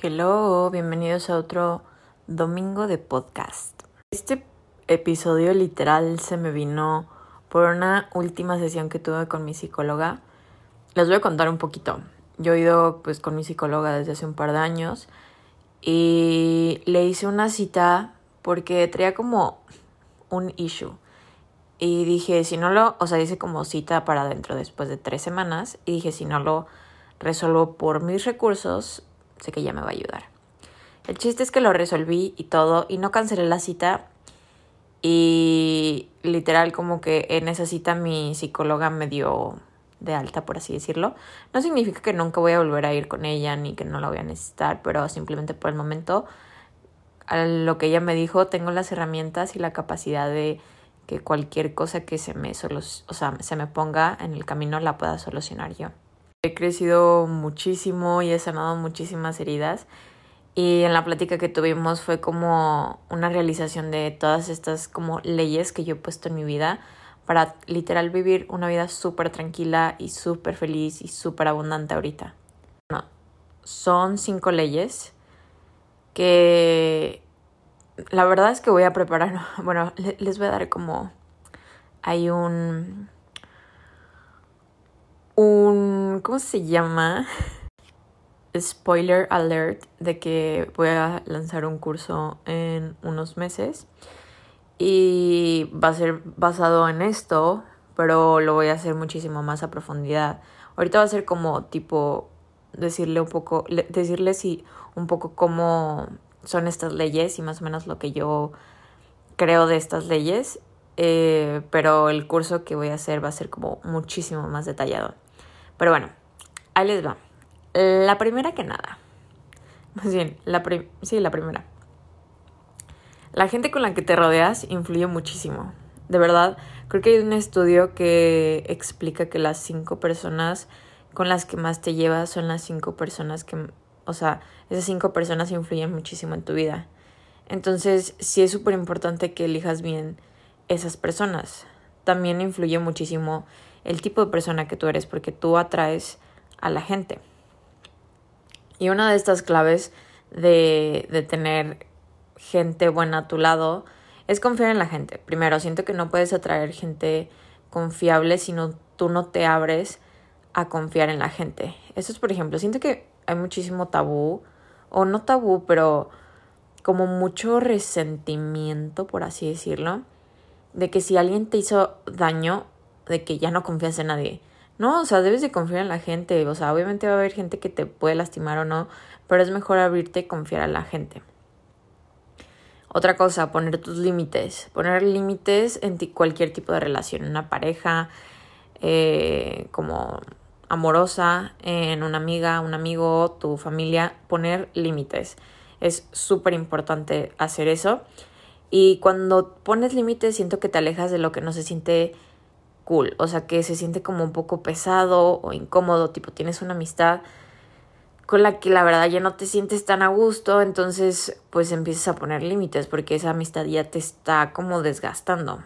Hello, bienvenidos a otro domingo de podcast. Este episodio literal se me vino por una última sesión que tuve con mi psicóloga. Les voy a contar un poquito. Yo he ido pues con mi psicóloga desde hace un par de años y le hice una cita porque traía como un issue. Y dije, si no lo, o sea, hice como cita para dentro después de tres semanas y dije, si no lo resuelvo por mis recursos, sé que ella me va a ayudar. El chiste es que lo resolví y todo, y no cancelé la cita. Y literal, como que en esa cita mi psicóloga me dio de alta, por así decirlo. No significa que nunca voy a volver a ir con ella ni que no la voy a necesitar, pero simplemente por el momento, a lo que ella me dijo, tengo las herramientas y la capacidad de que cualquier cosa que se me, o sea, se me ponga en el camino la pueda solucionar yo. He crecido muchísimo y he sanado muchísimas heridas. Y en la plática que tuvimos fue como una realización de todas estas como leyes que yo he puesto en mi vida para literal vivir una vida súper tranquila y súper feliz y súper abundante ahorita. Son cinco leyes que la verdad es que voy a preparar, bueno, les voy a dar como hay un un, ¿cómo se llama? Spoiler alert de que voy a lanzar un curso en unos meses y va a ser basado en esto, pero lo voy a hacer muchísimo más a profundidad. Ahorita va a ser como tipo decirle un poco, decirle si un poco cómo son estas leyes y más o menos lo que yo creo de estas leyes, eh, pero el curso que voy a hacer va a ser como muchísimo más detallado. Pero bueno, ahí les va. La primera que nada. Más bien, la sí, la primera. La gente con la que te rodeas influye muchísimo. De verdad, creo que hay un estudio que explica que las cinco personas con las que más te llevas son las cinco personas que, o sea, esas cinco personas influyen muchísimo en tu vida. Entonces, sí es súper importante que elijas bien esas personas. También influye muchísimo el tipo de persona que tú eres, porque tú atraes a la gente. Y una de estas claves de, de tener gente buena a tu lado es confiar en la gente. Primero, siento que no puedes atraer gente confiable si no, tú no te abres a confiar en la gente. Eso es, por ejemplo, siento que hay muchísimo tabú, o no tabú, pero como mucho resentimiento, por así decirlo, de que si alguien te hizo daño, de que ya no confías en nadie. No, o sea, debes de confiar en la gente. O sea, obviamente va a haber gente que te puede lastimar o no, pero es mejor abrirte y confiar a la gente. Otra cosa, poner tus límites. Poner límites en cualquier tipo de relación, una pareja, eh, como amorosa, en una amiga, un amigo, tu familia, poner límites. Es súper importante hacer eso. Y cuando pones límites, siento que te alejas de lo que no se siente cool, o sea, que se siente como un poco pesado o incómodo, tipo tienes una amistad con la que la verdad ya no te sientes tan a gusto, entonces pues empiezas a poner límites porque esa amistad ya te está como desgastando.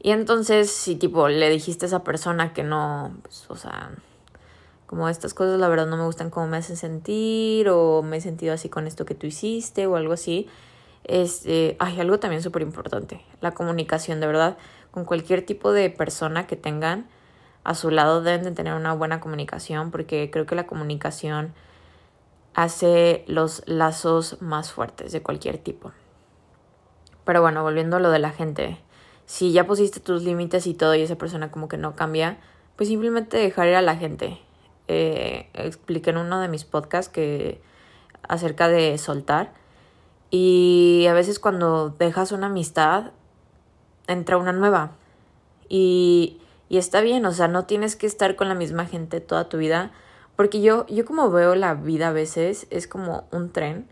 Y entonces si tipo le dijiste a esa persona que no, pues, o sea, como estas cosas la verdad no me gustan como me hacen sentir o me he sentido así con esto que tú hiciste o algo así, este, hay algo también súper importante, la comunicación, de verdad con cualquier tipo de persona que tengan a su lado deben de tener una buena comunicación porque creo que la comunicación hace los lazos más fuertes de cualquier tipo. Pero bueno, volviendo a lo de la gente, si ya pusiste tus límites y todo y esa persona como que no cambia, pues simplemente dejar ir a la gente. Eh, expliqué en uno de mis podcasts que acerca de soltar y a veces cuando dejas una amistad entra una nueva. Y, y está bien, o sea, no tienes que estar con la misma gente toda tu vida. Porque yo, yo como veo la vida a veces, es como un tren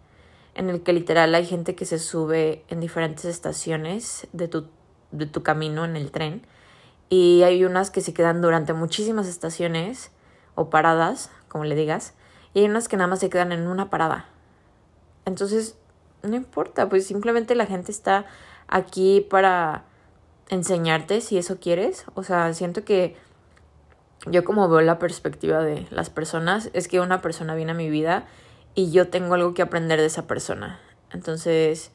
en el que literal hay gente que se sube en diferentes estaciones de tu, de tu camino en el tren. Y hay unas que se quedan durante muchísimas estaciones o paradas, como le digas. Y hay unas que nada más se quedan en una parada. Entonces, no importa, pues simplemente la gente está aquí para enseñarte si eso quieres. O sea, siento que yo como veo la perspectiva de las personas, es que una persona viene a mi vida y yo tengo algo que aprender de esa persona. Entonces,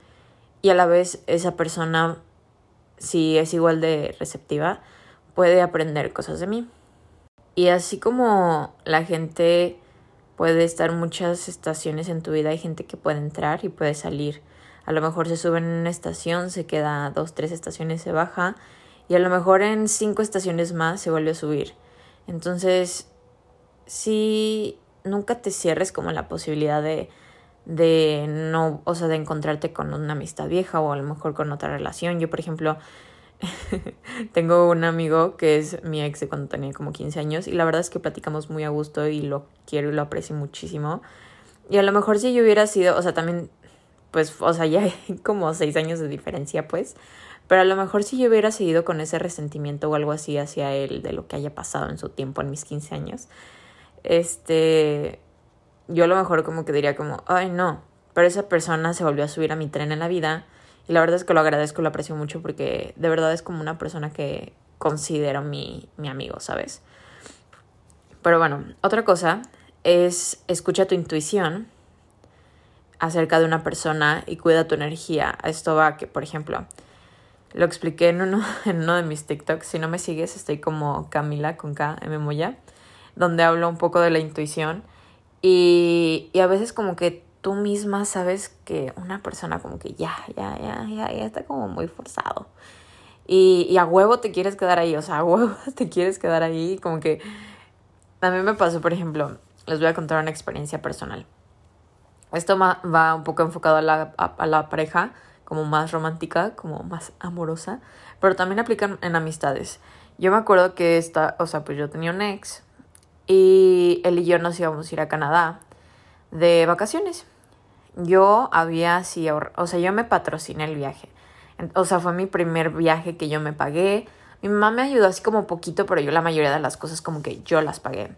y a la vez esa persona, si es igual de receptiva, puede aprender cosas de mí. Y así como la gente puede estar muchas estaciones en tu vida, hay gente que puede entrar y puede salir. A lo mejor se sube en una estación, se queda dos, tres estaciones, se baja y a lo mejor en cinco estaciones más se vuelve a subir. Entonces, sí, nunca te cierres como la posibilidad de, de no, o sea, de encontrarte con una amistad vieja o a lo mejor con otra relación. Yo, por ejemplo, tengo un amigo que es mi ex de cuando tenía como 15 años y la verdad es que platicamos muy a gusto y lo quiero y lo aprecio muchísimo. Y a lo mejor si yo hubiera sido, o sea, también, pues, o sea, ya hay como 6 años de diferencia, pues, pero a lo mejor si yo hubiera seguido con ese resentimiento o algo así hacia él de lo que haya pasado en su tiempo en mis 15 años, este, yo a lo mejor como que diría como, ay no, pero esa persona se volvió a subir a mi tren en la vida y la verdad es que lo agradezco, lo aprecio mucho porque de verdad es como una persona que considero mi, mi amigo, ¿sabes? Pero bueno, otra cosa es escucha tu intuición acerca de una persona y cuida tu energía. Esto va que, por ejemplo, lo expliqué en uno, en uno de mis TikToks. Si no me sigues, estoy como Camila con K, M Moya, donde hablo un poco de la intuición. Y, y a veces como que tú misma sabes que una persona como que ya, ya, ya, ya, ya está como muy forzado. Y, y a huevo te quieres quedar ahí, o sea, a huevo te quieres quedar ahí, como que a me pasó, por ejemplo, les voy a contar una experiencia personal. Esto va un poco enfocado a la, a, la pareja, como más romántica, como más amorosa, pero también aplican en amistades. Yo me acuerdo que esta, o sea, pues yo tenía un ex y él y yo nos íbamos a ir a Canadá de vacaciones. Yo había así, o sea, yo me patrociné el viaje. O sea, fue mi primer viaje que yo me pagué. Mi mamá me ayudó así como poquito, pero yo la mayoría de las cosas como que yo las pagué.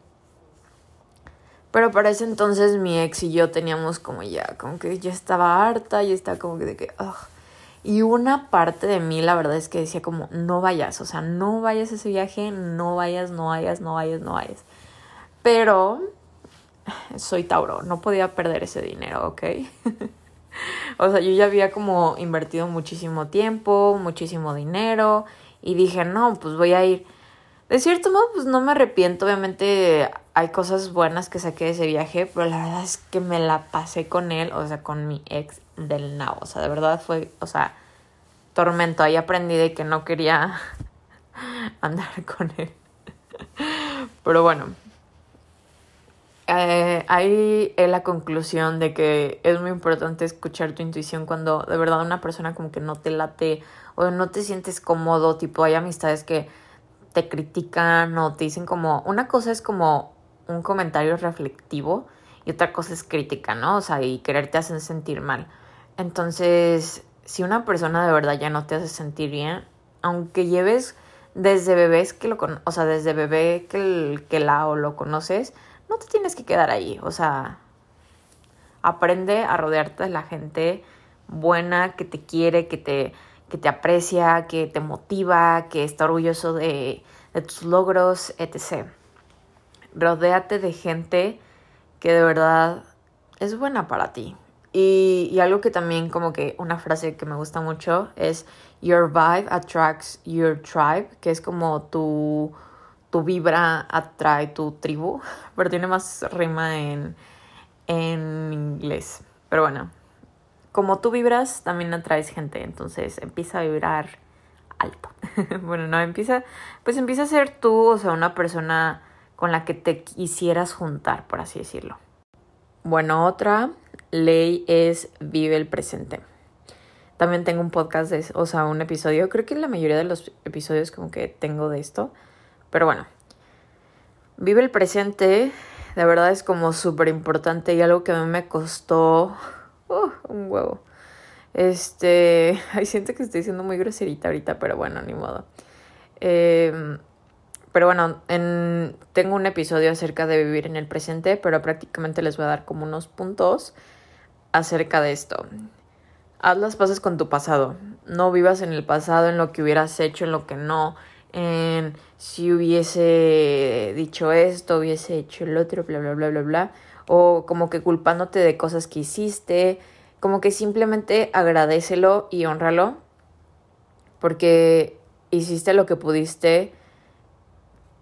Pero para ese entonces mi ex y yo teníamos como ya, como que ya estaba harta, y estaba como que de que, Y una parte de mí, la verdad es que decía como, no vayas, o sea, no vayas a ese viaje, no vayas, no vayas, no vayas, no vayas. Pero soy Tauro, no podía perder ese dinero, ¿ok? o sea, yo ya había como invertido muchísimo tiempo, muchísimo dinero y dije, no, pues voy a ir. De cierto modo, pues no me arrepiento, obviamente hay cosas buenas que saqué de ese viaje, pero la verdad es que me la pasé con él, o sea, con mi ex del now, o sea, de verdad fue, o sea, tormento, ahí aprendí de que no quería andar con él. Pero bueno, eh, ahí es la conclusión de que es muy importante escuchar tu intuición cuando de verdad una persona como que no te late o no te sientes cómodo, tipo hay amistades que te critican o te dicen como, una cosa es como un comentario reflectivo y otra cosa es crítica, ¿no? O sea, y quererte hacen sentir mal. Entonces, si una persona de verdad ya no te hace sentir bien, aunque lleves desde bebés que lo o sea, desde bebé que, que la o lo conoces, no te tienes que quedar ahí. O sea, aprende a rodearte de la gente buena, que te quiere, que te, que te aprecia, que te motiva, que está orgulloso de, de tus logros, etc. Rodéate de gente que de verdad es buena para ti. Y, y, algo que también como que una frase que me gusta mucho es Your vibe attracts your tribe, que es como tu tu vibra atrae tu tribu, pero tiene más rima en, en inglés. Pero bueno, como tú vibras, también atraes gente, entonces empieza a vibrar alto. bueno, no, empieza, pues empieza a ser tú, o sea, una persona con la que te quisieras juntar, por así decirlo. Bueno, otra ley es vive el presente. También tengo un podcast, de, o sea, un episodio, creo que la mayoría de los episodios como que tengo de esto, pero bueno, vive el presente, de verdad es como súper importante y algo que a mí me costó uh, un huevo. Este, ay, siento que estoy siendo muy groserita ahorita, pero bueno, ni modo. Em, pero bueno, en, tengo un episodio acerca de vivir en el presente, pero prácticamente les voy a dar como unos puntos acerca de esto. Haz las paces con tu pasado. No vivas en el pasado, en lo que hubieras hecho, en lo que no en si hubiese dicho esto, hubiese hecho el otro, bla, bla, bla, bla, bla. o como que culpándote de cosas que hiciste, como que simplemente agradecelo y honralo porque hiciste lo que pudiste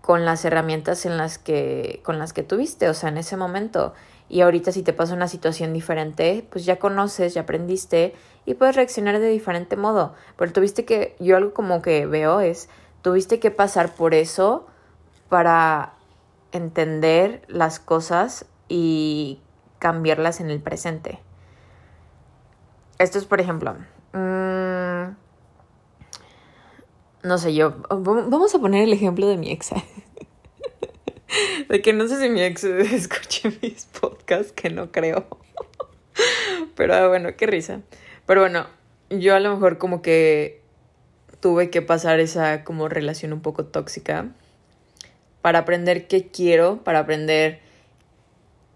con las herramientas en las que con las que tuviste, o sea, en ese momento. Y ahorita si te pasa una situación diferente, pues ya conoces, ya aprendiste y puedes reaccionar de diferente modo. Pero tuviste que yo algo como que veo es tuviste que pasar por eso para entender las cosas y cambiarlas en el presente. Esto es, por ejemplo, mmm, no sé, yo, vamos a poner el ejemplo de mi ex. de que no sé si mi ex escuche mis podcasts, que no creo. Pero ah, bueno, qué risa. Pero bueno, yo a lo mejor como que tuve que pasar esa como relación un poco tóxica para aprender qué quiero, para aprender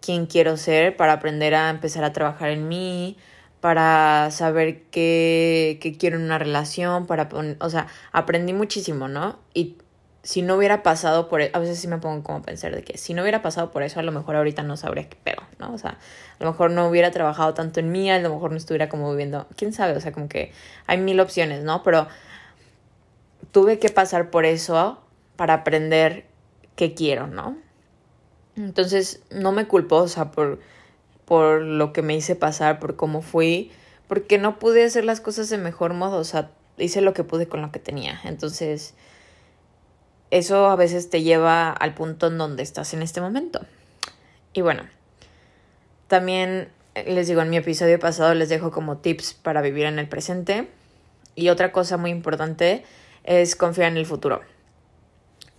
quién quiero ser, para aprender a empezar a trabajar en mí, para saber qué, qué quiero en una relación, para, o sea, aprendí muchísimo, ¿no? Y si no hubiera pasado por, e, a veces sí me pongo como a pensar de que si no hubiera pasado por eso, a lo mejor ahorita no sabría qué pedo, ¿no? O sea, a lo mejor no hubiera trabajado tanto en mí, a lo mejor no estuviera como viviendo, quién sabe, o sea, como que hay mil opciones, ¿no? Pero tuve que pasar por eso para aprender qué quiero, ¿no? Entonces, no me culpo, o sea, por por lo que me hice pasar, por cómo fui, porque no pude hacer las cosas de mejor modo, o sea, hice lo que pude con lo que tenía. Entonces, eso a veces te lleva al punto en donde estás en este momento. Y bueno, también les digo, en mi episodio pasado les dejo como tips para vivir en el presente. Y otra cosa muy importante es confiar en el futuro.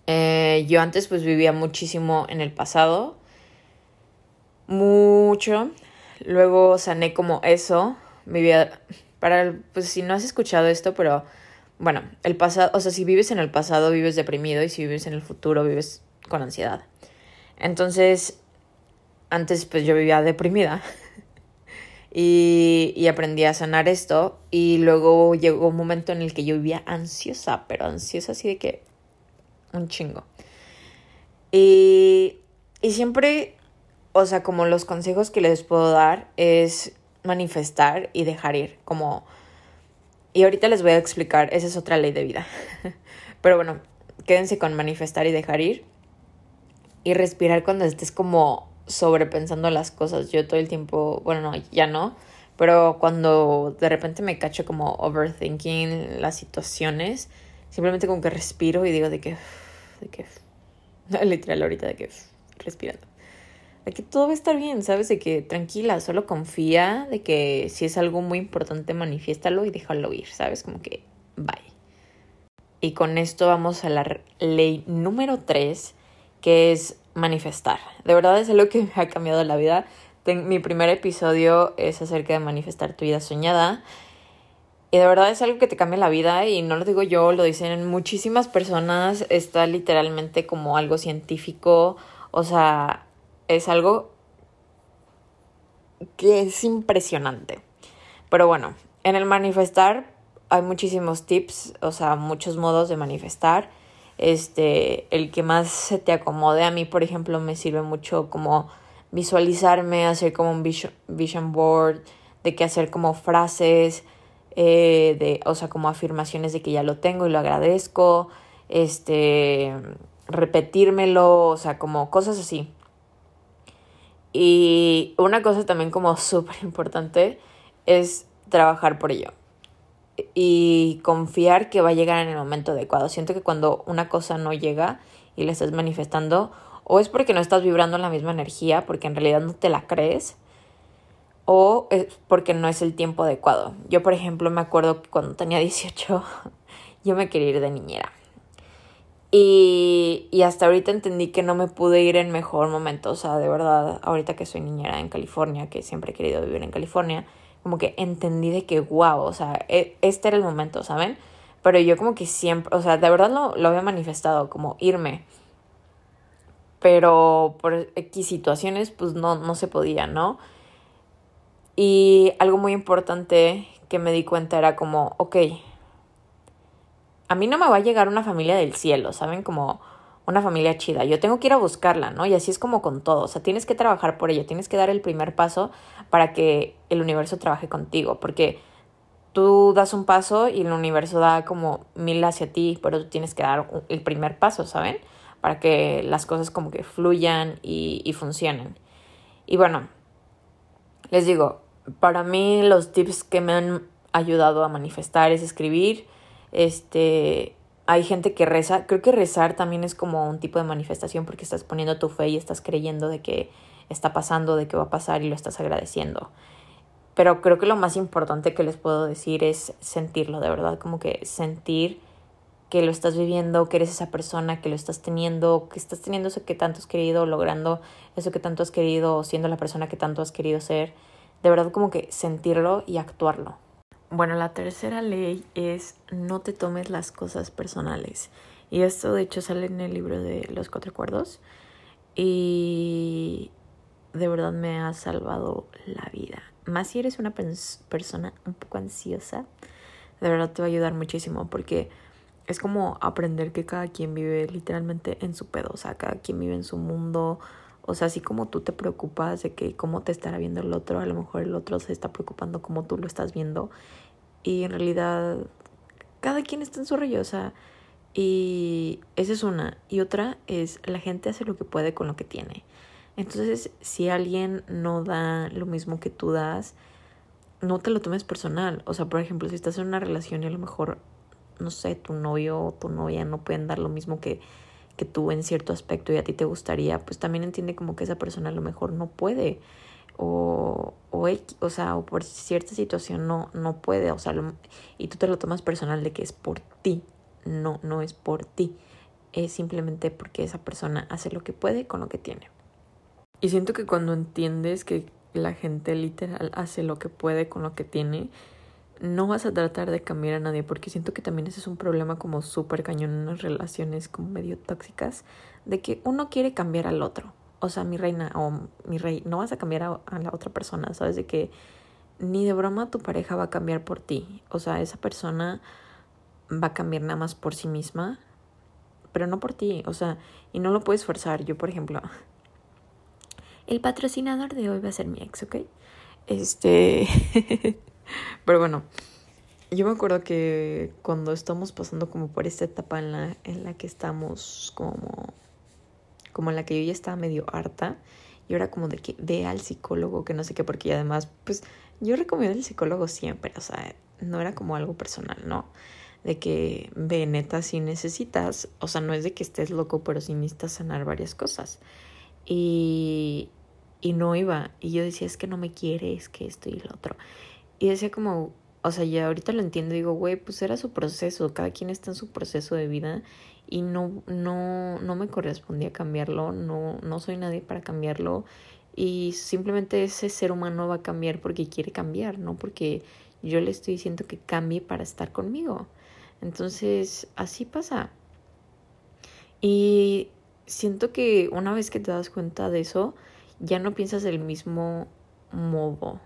Eh, yo antes pues vivía muchísimo en el pasado mucho. Luego sané como eso. Mi vida, para, pues si no has escuchado esto, pero bueno, el pasado, o sea, si vives en el pasado, vives deprimido y si vives en el futuro, vives con ansiedad. Entonces, antes pues yo vivía deprimida y, y aprendí a sanar esto y luego llegó un momento en el que yo vivía ansiosa, pero ansiosa así de que un chingo. Y, y siempre o sea, como los consejos que les puedo dar es manifestar y dejar ir, como... Y ahorita les voy a explicar, esa es otra ley de vida. Pero bueno, quédense con manifestar y dejar ir. Y respirar cuando estés como sobrepensando las cosas. Yo todo el tiempo, bueno, no, ya no. Pero cuando de repente me cacho como overthinking las situaciones, simplemente como que respiro y digo de que... De que literal ahorita de que respirando de que todo va a estar bien, ¿sabes? De que tranquila, solo confía, de que si es algo muy importante, manifiéstalo y déjalo ir, ¿sabes? Como que bye. Y con esto vamos a la ley número 3, que es manifestar. De verdad es algo que me ha cambiado la vida. mi primer episodio es acerca de manifestar tu vida soñada. Y de verdad es algo que te cambia la vida y no lo digo yo, lo dicen muchísimas personas. Está literalmente como algo científico. O sea, es algo que es impresionante. Pero bueno, en el manifestar hay muchísimos tips, o sea, muchos modos de manifestar. Este, el que más se te acomode a mí, por ejemplo, me sirve mucho como visualizarme, hacer como un vision, board, de que hacer como frases, eh, de, o sea, como afirmaciones de que ya lo tengo y lo agradezco, este, repetírmelo, o sea, como cosas así. Y una cosa también como súper importante es trabajar por ello y confiar que va a llegar en el momento adecuado. Siento que cuando una cosa no llega y la estás manifestando, o es porque no estás vibrando en la misma energía, porque en realidad no te la crees, o es porque no es el tiempo adecuado. Yo, por ejemplo, me acuerdo que cuando tenía 18, yo me quería ir de niñera. Y, y, hasta ahorita entendí que no me pude ir en mejor momento. O sea, de verdad, ahorita que soy niñera en California, que siempre he querido vivir en California, como que entendí de que, wow, o sea, e, este era el momento, ¿saben? Pero yo como que siempre, o sea, de verdad lo, lo había manifestado, como irme. Pero por X situaciones, pues no, no se podía, ¿no? Y algo muy importante que me di cuenta era como, ok, a mí no me va a llegar una familia del cielo, ¿saben? Como una familia chida. Yo tengo que ir a buscarla, ¿no? Y así es como con todo. O sea, tienes que trabajar por ello, tienes que dar el primer paso para que el universo trabaje contigo. Porque tú das un paso y el universo da como mil hacia ti, pero tú tienes que dar el primer paso, ¿saben? Para que las cosas como que fluyan y, y funcionen. Y bueno, les digo, para mí los tips que me han ayudado a manifestar es escribir, este, hay gente que reza, creo que rezar también es como un tipo de manifestación porque estás poniendo tu fe y estás creyendo de que está pasando, de que va a pasar y lo estás agradeciendo. Pero creo que lo más importante que les puedo decir es sentirlo, de verdad, como que sentir que lo estás viviendo, que eres esa persona, que lo estás teniendo, que estás teniendo eso que tanto has querido, logrando eso que tanto has querido, siendo la persona que tanto has querido ser. De verdad como que sentirlo y actuarlo. Bueno, la tercera ley es no te tomes las cosas personales. Y esto de hecho sale en el libro de los cuatro acuerdos. Y de verdad me ha salvado la vida. Más si eres una persona un poco ansiosa, de verdad te va a ayudar muchísimo porque es como aprender que cada quien vive literalmente en su pedo, o sea, cada quien vive en su mundo, o sea, así como tú te preocupas de que cómo te estará viendo el otro, a lo mejor el otro se está preocupando como tú lo estás viendo. Y en realidad, cada quien está en su rollo, o sea, y esa es una. Y otra es, la gente hace lo que puede con lo que tiene. Entonces, si alguien no da lo mismo que tú das, no te lo tomes personal. O sea, por ejemplo, si estás en una relación y a lo mejor, no sé, tu novio o tu novia no pueden dar lo mismo que que tú en cierto aspecto y a ti te gustaría, pues también entiende como que esa persona a lo mejor no puede o, o, o sea, o por cierta situación no, no puede, o sea, y tú te lo tomas personal de que es por ti, no, no es por ti, es simplemente porque esa persona hace lo que puede con lo que tiene. Y siento que cuando entiendes que la gente literal hace lo que puede con lo que tiene, no vas a tratar de cambiar a nadie porque siento que también ese es un problema como súper cañón en las relaciones como medio tóxicas de que uno quiere cambiar al otro. O sea, mi reina o mi rey, no vas a cambiar a, a la otra persona, ¿sabes? De que ni de broma tu pareja va a cambiar por ti. O sea, esa persona va a cambiar nada más por sí misma, pero no por ti. O sea, y no lo puedes forzar. Yo, por ejemplo, el patrocinador de hoy va a ser mi ex, ¿ok? Este... Pero bueno, yo me acuerdo que cuando estamos pasando como por esta etapa en la, en la que estamos como, como en la que yo ya estaba medio harta, y era como de que ve al psicólogo, que no sé qué, porque además, pues yo recomiendo el psicólogo siempre, o sea, no era como algo personal, ¿no? De que ve neta si necesitas, o sea, no es de que estés loco, pero si necesitas sanar varias cosas. Y, y no iba, y yo decía, es que no me quiere, es que esto y lo otro. Y decía como, o sea, ya ahorita lo entiendo, digo, güey, pues era su proceso, cada quien está en su proceso de vida y no, no, no me correspondía cambiarlo, no, no soy nadie para cambiarlo y simplemente ese ser humano va a cambiar porque quiere cambiar, no porque yo le estoy diciendo que cambie para estar conmigo. Entonces, así pasa. Y siento que una vez que te das cuenta de eso, ya no piensas del mismo modo.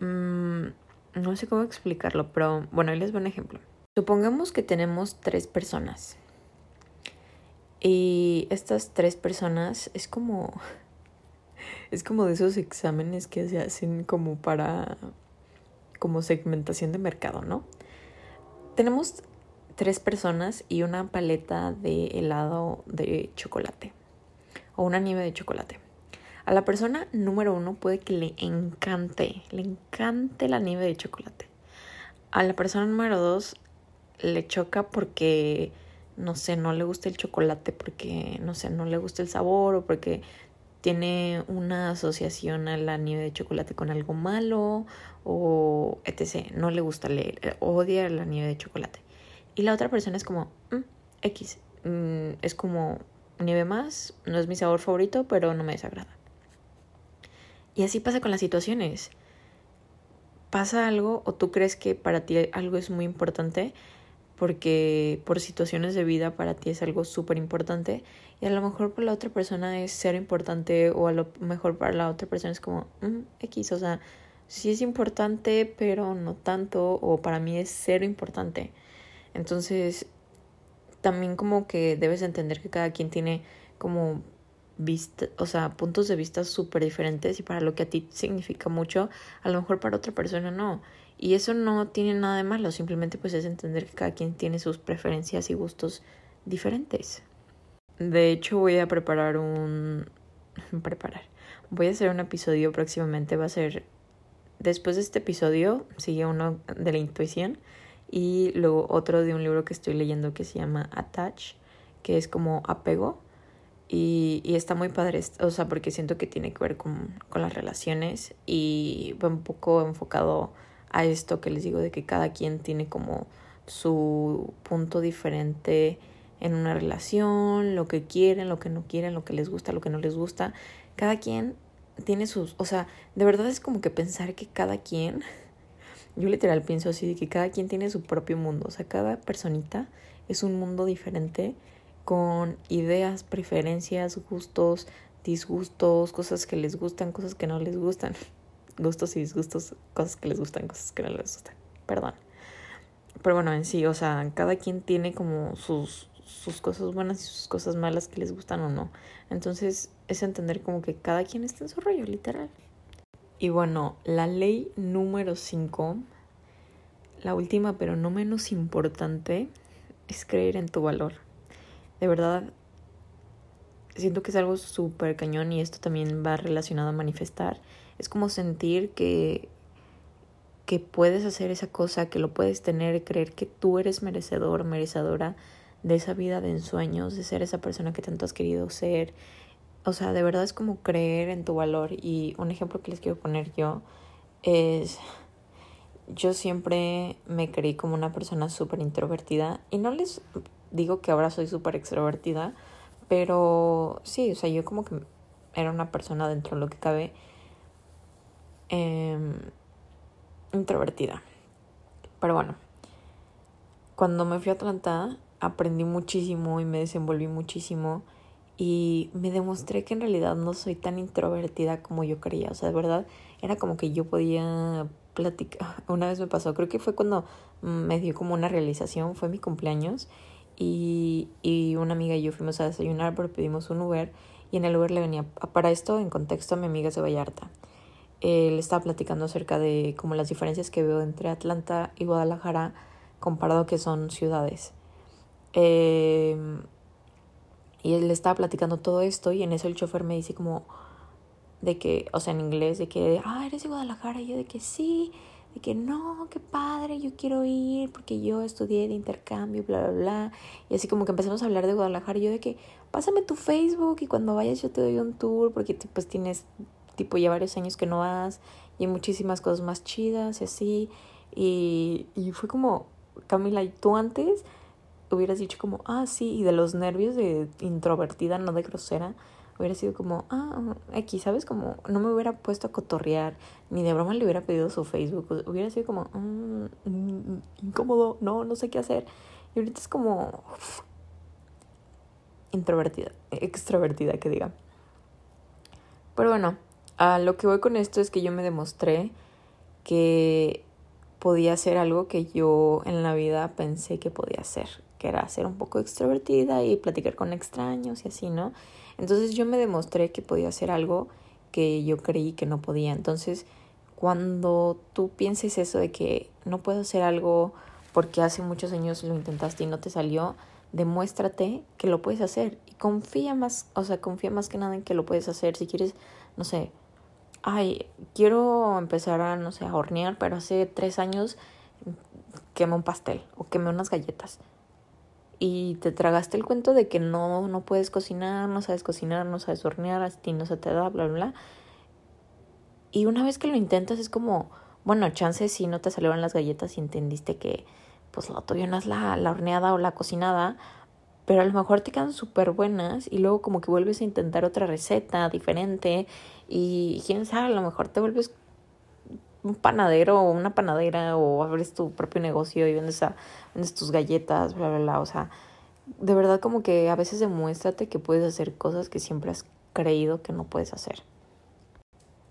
Mm, no sé cómo explicarlo, pero bueno, ahí les voy un ejemplo. Supongamos que tenemos tres personas. Y estas tres personas es como. Es como de esos exámenes que se hacen como para. como segmentación de mercado, ¿no? Tenemos tres personas y una paleta de helado de chocolate. O una nieve de chocolate. A la persona número uno puede que le encante, le encante la nieve de chocolate. A la persona número dos le choca porque, no sé, no le gusta el chocolate, porque, no sé, no le gusta el sabor o porque tiene una asociación a la nieve de chocolate con algo malo o etc. No le gusta, leer, odia la nieve de chocolate. Y la otra persona es como, mm, X, mm, es como nieve más, no es mi sabor favorito, pero no me desagrada. Y así pasa con las situaciones. Pasa algo o tú crees que para ti algo es muy importante porque por situaciones de vida para ti es algo súper importante y a lo mejor para la otra persona es ser importante o a lo mejor para la otra persona es como mm, X, o sea, sí es importante pero no tanto o para mí es cero importante. Entonces también como que debes entender que cada quien tiene como vista, o sea, puntos de vista súper diferentes y para lo que a ti significa mucho, a lo mejor para otra persona no. Y eso no tiene nada de malo, simplemente pues es entender que cada quien tiene sus preferencias y gustos diferentes. De hecho voy a preparar un... preparar. Voy a hacer un episodio próximamente, va a ser... Después de este episodio sigue uno de la intuición y luego otro de un libro que estoy leyendo que se llama Attach, que es como apego y, y está muy padre, o sea, porque siento que tiene que ver con, con las relaciones y va un poco enfocado a esto que les digo de que cada quien tiene como su punto diferente en una relación, lo que quieren, lo que no quieren, lo que les gusta, lo que no les gusta. Cada quien tiene sus, o sea, de verdad es como que pensar que cada quien, yo literal pienso así, de que cada quien tiene su propio mundo, o sea, cada personita es un mundo diferente con ideas, preferencias, gustos, disgustos, cosas que les gustan, cosas que no les gustan, gustos y disgustos, cosas que les gustan, cosas que no les gustan, perdón. Pero bueno, en sí, o sea, cada quien tiene como sus, sus cosas buenas y sus cosas malas que les gustan o no. Entonces es entender como que cada quien está en su rollo, literal. Y bueno, la ley número 5, la última pero no menos importante, es creer en tu valor de verdad siento que es algo súper cañón y esto también va relacionado a manifestar. Es como sentir que, que puedes hacer esa cosa, que lo puedes tener, creer que tú eres merecedor, merecedora de esa vida de ensueños, de ser esa persona que tanto has querido ser. O sea, de verdad es como creer en tu valor. Y un ejemplo que les quiero poner yo es, yo siempre me creí como una persona súper introvertida y no les digo que ahora soy súper extrovertida, pero sí, o sea, yo como que era una persona dentro de lo que cabe eh, introvertida. Pero bueno, cuando me fui a Atlanta aprendí muchísimo y me desenvolví muchísimo y me demostré que en realidad no soy tan introvertida como yo creía. O sea, de verdad era como que yo podía platicar. Una vez me pasó, creo que fue cuando me dio como una realización, fue mi cumpleaños y, y una amiga y yo fuimos a desayunar, pero pedimos un Uber y en el Uber le venía, para esto en contexto a mi amiga de Vallarta. Eh, le estaba platicando acerca de como las diferencias que veo entre Atlanta y Guadalajara comparado que son ciudades. Eh, y él le estaba platicando todo esto y en eso el chofer me dice como de que, o sea, en inglés, de que, ah, eres de Guadalajara. Y yo de que sí de que no, qué padre, yo quiero ir porque yo estudié de intercambio, bla, bla, bla. Y así como que empezamos a hablar de Guadalajara y yo de que pásame tu Facebook y cuando vayas yo te doy un tour porque pues tienes tipo ya varios años que no vas y hay muchísimas cosas más chidas y así. Y, y fue como, Camila, ¿y tú antes hubieras dicho como, ah, sí, y de los nervios de introvertida, no de grosera? Hubiera sido como, ah, aquí, ¿sabes? Como no me hubiera puesto a cotorrear, ni de broma le hubiera pedido su Facebook, hubiera sido como, mm, mm, incómodo, no, no sé qué hacer. Y ahorita es como introvertida, extrovertida, que diga. Pero bueno, a lo que voy con esto es que yo me demostré que podía hacer algo que yo en la vida pensé que podía hacer, que era ser un poco extrovertida y platicar con extraños y así, ¿no? Entonces yo me demostré que podía hacer algo que yo creí que no podía. Entonces, cuando tú pienses eso de que no puedo hacer algo porque hace muchos años lo intentaste y no te salió, demuéstrate que lo puedes hacer y confía más, o sea, confía más que nada en que lo puedes hacer. Si quieres, no sé, ay, quiero empezar a, no sé, a hornear, pero hace tres años quemé un pastel o quemé unas galletas y te tragaste el cuento de que no, no puedes cocinar, no sabes cocinar, no sabes hornear, a ti no se te da, bla, bla, bla. Y una vez que lo intentas es como, bueno, chance si no te salieron las galletas y entendiste que pues lo tuyo no es la, la horneada o la cocinada, pero a lo mejor te quedan súper buenas y luego como que vuelves a intentar otra receta diferente y quién sabe, a lo mejor te vuelves un panadero o una panadera o abres tu propio negocio y vendes, a, vendes tus galletas, bla, bla, bla. O sea, de verdad como que a veces demuéstrate que puedes hacer cosas que siempre has creído que no puedes hacer.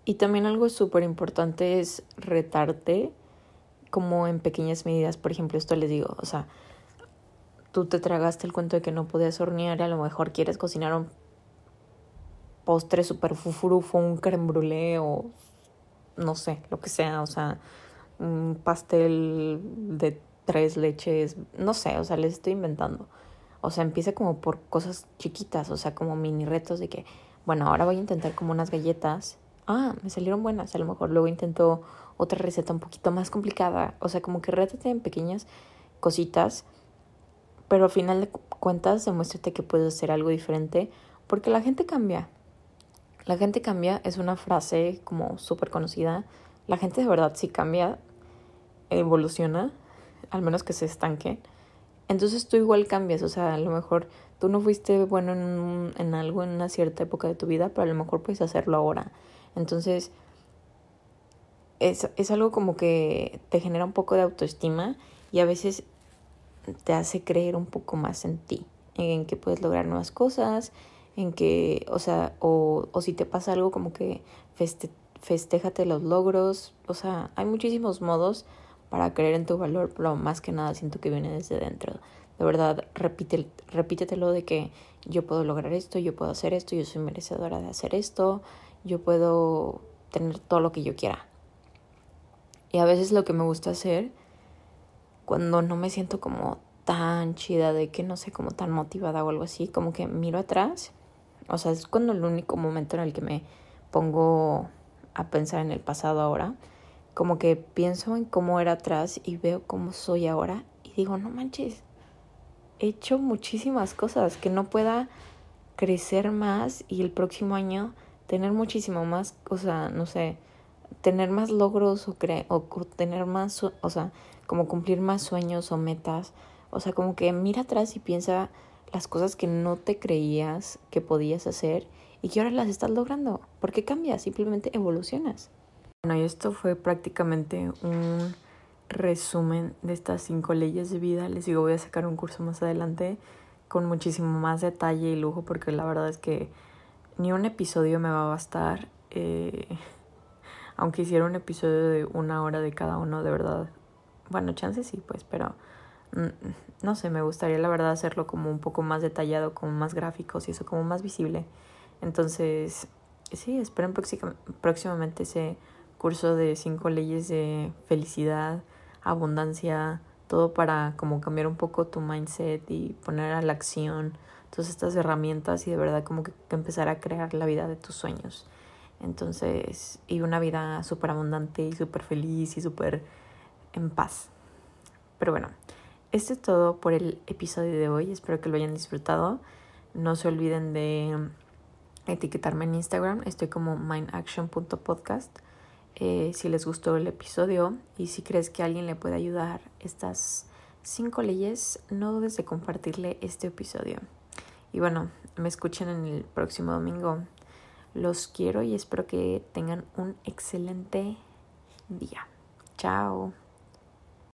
Y también algo súper importante es retarte como en pequeñas medidas. Por ejemplo, esto les digo, o sea, tú te tragaste el cuento de que no podías hornear y a lo mejor quieres cocinar un postre super fufurufo, un creme brûlée o no sé, lo que sea, o sea, un pastel de tres leches, no sé, o sea, les estoy inventando. O sea, empieza como por cosas chiquitas, o sea, como mini retos de que, bueno, ahora voy a intentar como unas galletas. Ah, me salieron buenas, a lo mejor luego intento otra receta un poquito más complicada. O sea, como que rétate en pequeñas cositas, pero al final de cuentas demuéstrate que puedes hacer algo diferente, porque la gente cambia. La gente cambia es una frase como súper conocida. La gente de verdad sí cambia, evoluciona, al menos que se estanque. Entonces tú igual cambias, o sea, a lo mejor tú no fuiste bueno en, en algo en una cierta época de tu vida, pero a lo mejor puedes hacerlo ahora. Entonces, es, es algo como que te genera un poco de autoestima y a veces te hace creer un poco más en ti, en que puedes lograr nuevas cosas, en que, o sea, o, o si te pasa algo como que feste, festéjate los logros, o sea, hay muchísimos modos para creer en tu valor, pero más que nada siento que viene desde dentro. De verdad, repite, repítetelo de que yo puedo lograr esto, yo puedo hacer esto, yo soy merecedora de hacer esto, yo puedo tener todo lo que yo quiera. Y a veces lo que me gusta hacer cuando no me siento como tan chida de que no sé, como tan motivada o algo así, como que miro atrás. O sea, es cuando el único momento en el que me pongo a pensar en el pasado ahora como que pienso en cómo era atrás y veo cómo soy ahora y digo, no manches, he hecho muchísimas cosas que no pueda crecer más y el próximo año tener muchísimo más, o sea, no sé, tener más logros o, o tener más, o sea, como cumplir más sueños o metas. O sea, como que mira atrás y piensa las cosas que no te creías que podías hacer y que ahora las estás logrando. porque cambias? Simplemente evolucionas. Bueno, y esto fue prácticamente un resumen de estas cinco leyes de vida. Les digo, voy a sacar un curso más adelante con muchísimo más detalle y lujo porque la verdad es que ni un episodio me va a bastar. Eh, aunque hiciera un episodio de una hora de cada uno, de verdad. Bueno, chances sí, pues, pero no sé, me gustaría la verdad hacerlo como un poco más detallado, como más gráficos y eso, como más visible. Entonces, sí, esperen próximamente ese curso de cinco leyes de felicidad, abundancia, todo para como cambiar un poco tu mindset y poner a la acción todas estas herramientas y de verdad como que, empezar a crear la vida de tus sueños. Entonces, y una vida súper abundante y súper feliz y súper en paz. Pero bueno, esto es todo por el episodio de hoy. Espero que lo hayan disfrutado. No se olviden de etiquetarme en Instagram. Estoy como mindaction.podcast. Eh, si les gustó el episodio y si crees que alguien le puede ayudar estas cinco leyes, no dudes de compartirle este episodio. Y bueno, me escuchen en el próximo domingo. Los quiero y espero que tengan un excelente día. Chao.